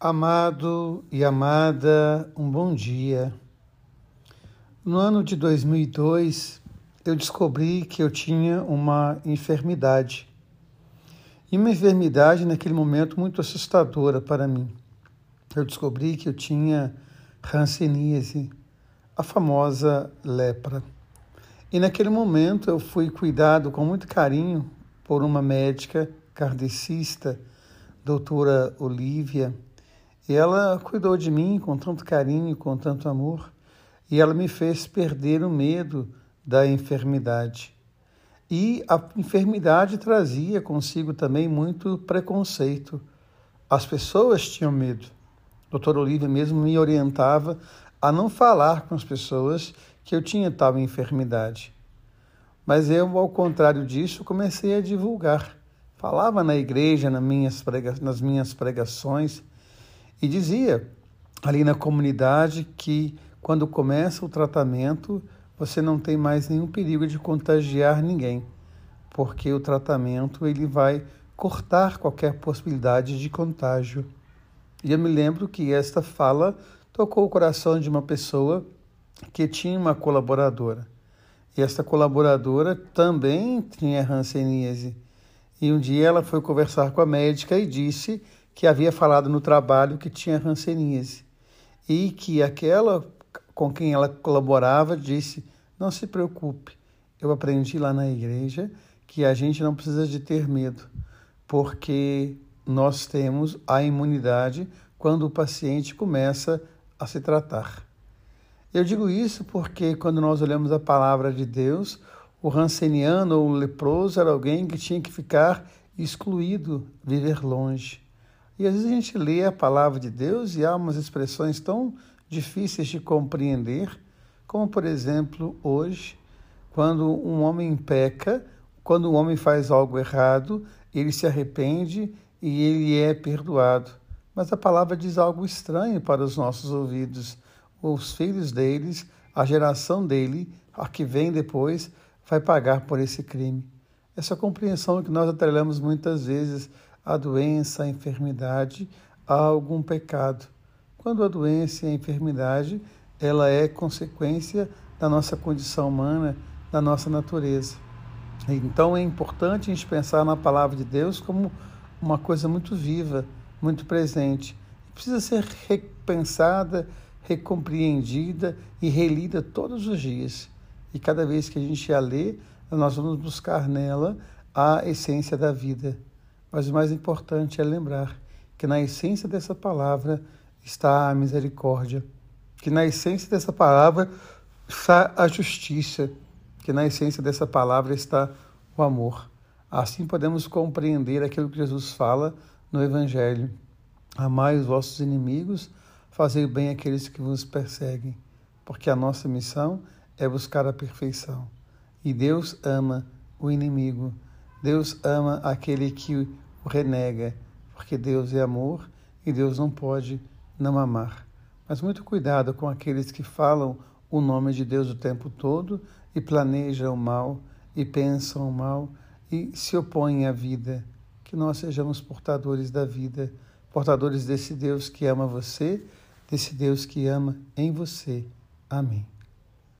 Amado e amada, um bom dia. No ano de 2002, eu descobri que eu tinha uma enfermidade. E uma enfermidade, naquele momento, muito assustadora para mim. Eu descobri que eu tinha hanseníase, a famosa lepra. E naquele momento eu fui cuidado com muito carinho por uma médica kardecista, doutora Olivia, e ela cuidou de mim com tanto carinho, com tanto amor, e ela me fez perder o medo da enfermidade. E a enfermidade trazia consigo também muito preconceito. As pessoas tinham medo. A doutora Olivia mesmo me orientava a não falar com as pessoas que eu tinha tal enfermidade. Mas eu, ao contrário disso, comecei a divulgar. Falava na igreja, nas minhas, nas minhas pregações, e dizia ali na comunidade que quando começa o tratamento, você não tem mais nenhum perigo de contagiar ninguém, porque o tratamento ele vai cortar qualquer possibilidade de contágio. E eu me lembro que esta fala tocou o coração de uma pessoa que tinha uma colaboradora. E esta colaboradora também tinha hanseníase. E um dia ela foi conversar com a médica e disse que havia falado no trabalho que tinha hanseníase e que aquela com quem ela colaborava disse: "Não se preocupe, eu aprendi lá na igreja que a gente não precisa de ter medo, porque nós temos a imunidade quando o paciente começa a se tratar." Eu digo isso porque quando nós olhamos a palavra de Deus, o ranceniano ou o leproso era alguém que tinha que ficar excluído, viver longe. E às vezes a gente lê a palavra de Deus e há umas expressões tão difíceis de compreender, como por exemplo hoje, quando um homem peca, quando um homem faz algo errado, ele se arrepende e ele é perdoado. Mas a palavra diz algo estranho para os nossos ouvidos. Os filhos deles, a geração dele, a que vem depois, vai pagar por esse crime. Essa compreensão que nós atrelamos muitas vezes a doença, a enfermidade, a algum pecado. Quando a doença e a enfermidade, ela é consequência da nossa condição humana, da nossa natureza. Então é importante a gente pensar na palavra de Deus como uma coisa muito viva, muito presente. Precisa ser repensada, recompreendida e relida todos os dias. E cada vez que a gente a lê, nós vamos buscar nela a essência da vida. Mas o mais importante é lembrar que na essência dessa palavra está a misericórdia, que na essência dessa palavra está a justiça, que na essência dessa palavra está o amor. Assim podemos compreender aquilo que Jesus fala no Evangelho. Amai os vossos inimigos, fazei bem àqueles que vos perseguem, porque a nossa missão é buscar a perfeição. E Deus ama o inimigo. Deus ama aquele que renega, porque Deus é amor e Deus não pode não amar. Mas muito cuidado com aqueles que falam o nome de Deus o tempo todo e planejam o mal e pensam o mal e se opõem à vida. Que nós sejamos portadores da vida, portadores desse Deus que ama você, desse Deus que ama em você. Amém.